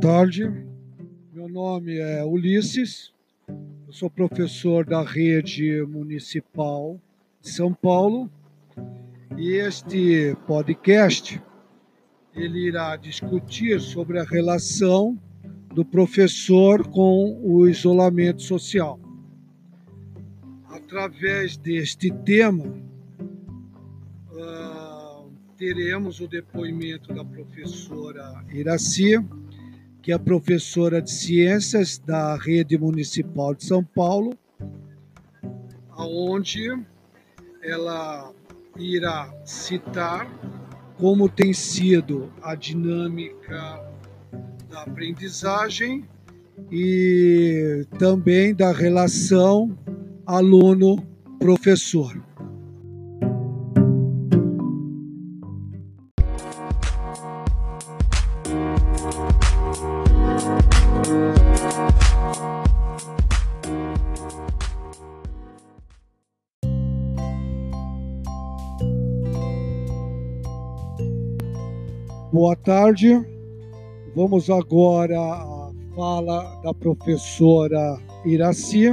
tarde. Meu nome é Ulisses, eu sou professor da rede municipal de São Paulo e este podcast ele irá discutir sobre a relação do professor com o isolamento social. Através deste tema, uh, teremos o depoimento da professora Iraci, que é professora de ciências da rede municipal de São Paulo, aonde ela irá citar como tem sido a dinâmica da aprendizagem e também da relação aluno-professor. Boa tarde. Vamos agora à fala da professora Iraci.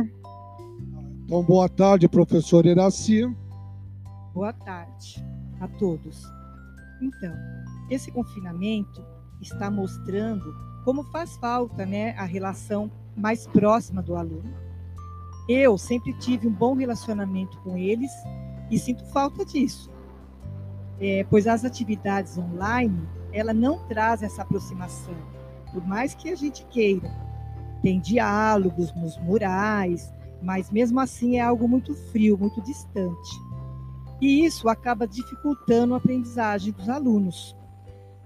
Então, boa tarde, professora Iraci. Boa tarde a todos. Então, esse confinamento está mostrando como faz falta né, a relação mais próxima do aluno. Eu sempre tive um bom relacionamento com eles e sinto falta disso, é, pois as atividades online ela não traz essa aproximação, por mais que a gente queira. Tem diálogos nos murais, mas mesmo assim é algo muito frio, muito distante. E isso acaba dificultando a aprendizagem dos alunos.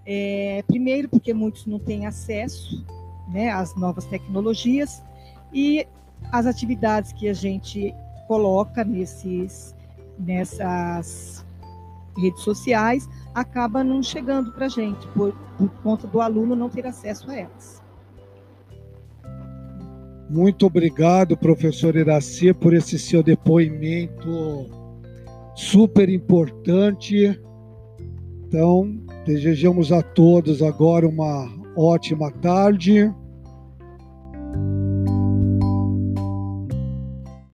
É, primeiro, porque muitos não têm acesso né, às novas tecnologias e as atividades que a gente coloca nesses, nessas redes sociais acaba não chegando para a gente, por, por conta do aluno não ter acesso a elas. Muito obrigado, professor Iraci, por esse seu depoimento super importante. Então, desejamos a todos agora uma ótima tarde